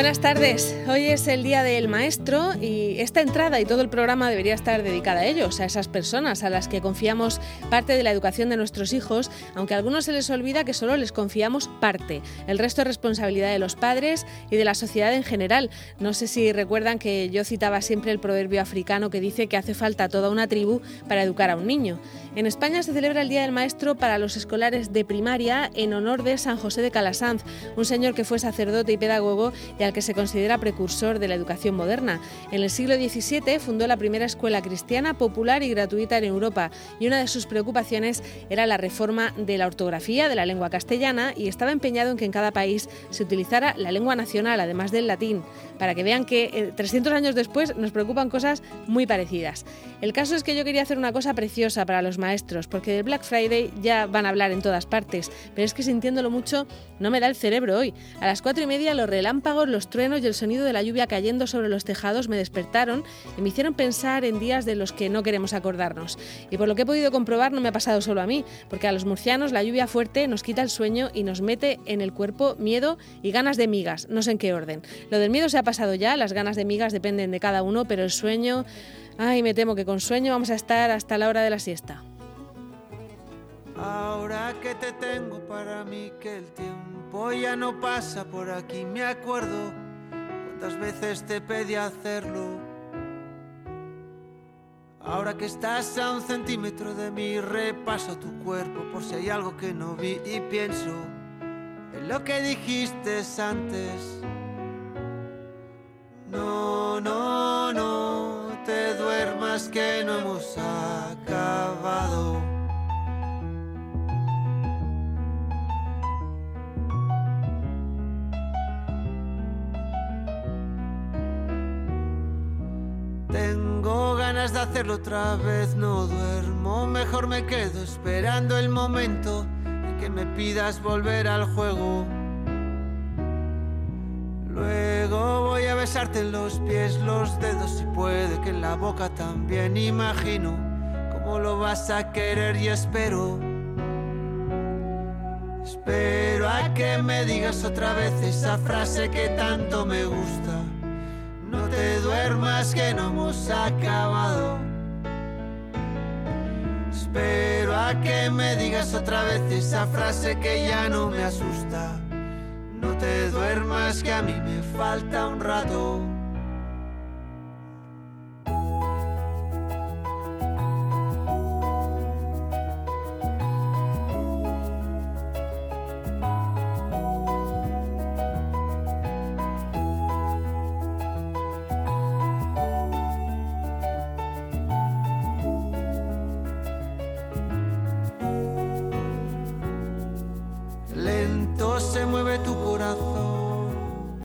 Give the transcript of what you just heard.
Buenas tardes. Hoy es el Día del Maestro y esta entrada y todo el programa debería estar dedicada a ellos, a esas personas a las que confiamos parte de la educación de nuestros hijos, aunque a algunos se les olvida que solo les confiamos parte. El resto es responsabilidad de los padres y de la sociedad en general. No sé si recuerdan que yo citaba siempre el proverbio africano que dice que hace falta toda una tribu para educar a un niño. En España se celebra el Día del Maestro para los escolares de primaria en honor de San José de Calasanz, un señor que fue sacerdote y pedagogo y al que se considera precursor de la educación moderna. En el siglo XVII fundó la primera escuela cristiana popular y gratuita en Europa y una de sus preocupaciones era la reforma de la ortografía de la lengua castellana y estaba empeñado en que en cada país se utilizara la lengua nacional, además del latín, para que vean que 300 eh, años después nos preocupan cosas muy parecidas. El caso es que yo quería hacer una cosa preciosa para los maestros, porque de Black Friday ya van a hablar en todas partes, pero es que sintiéndolo mucho no me da el cerebro hoy. A las cuatro y media los relámpagos, los truenos y el sonido de la lluvia cayendo sobre los tejados me despertaron y me hicieron pensar en días de los que no queremos acordarnos. Y por lo que he podido comprobar no me ha pasado solo a mí, porque a los murcianos la lluvia fuerte nos quita el sueño y nos mete en el cuerpo miedo y ganas de migas, no sé en qué orden. Lo del miedo se ha pasado ya, las ganas de migas dependen de cada uno, pero el sueño... Ay, me temo que con sueño vamos a estar hasta la hora de la siesta. Ahora que te tengo para mí, que el tiempo ya no pasa por aquí, me acuerdo cuántas veces te pedí hacerlo. Ahora que estás a un centímetro de mí, repaso tu cuerpo por si hay algo que no vi y pienso en lo que dijiste antes. No, no, no, te duermas que no ganas de hacerlo otra vez, no duermo, mejor me quedo esperando el momento en que me pidas volver al juego. Luego voy a besarte los pies, los dedos y puede que en la boca también imagino cómo lo vas a querer y espero. Espero a que me digas otra vez esa frase que tanto me gusta. No te duermas que no hemos acabado. Espero a que me digas otra vez esa frase que ya no me asusta. No te duermas que a mí me falta un rato. nothing.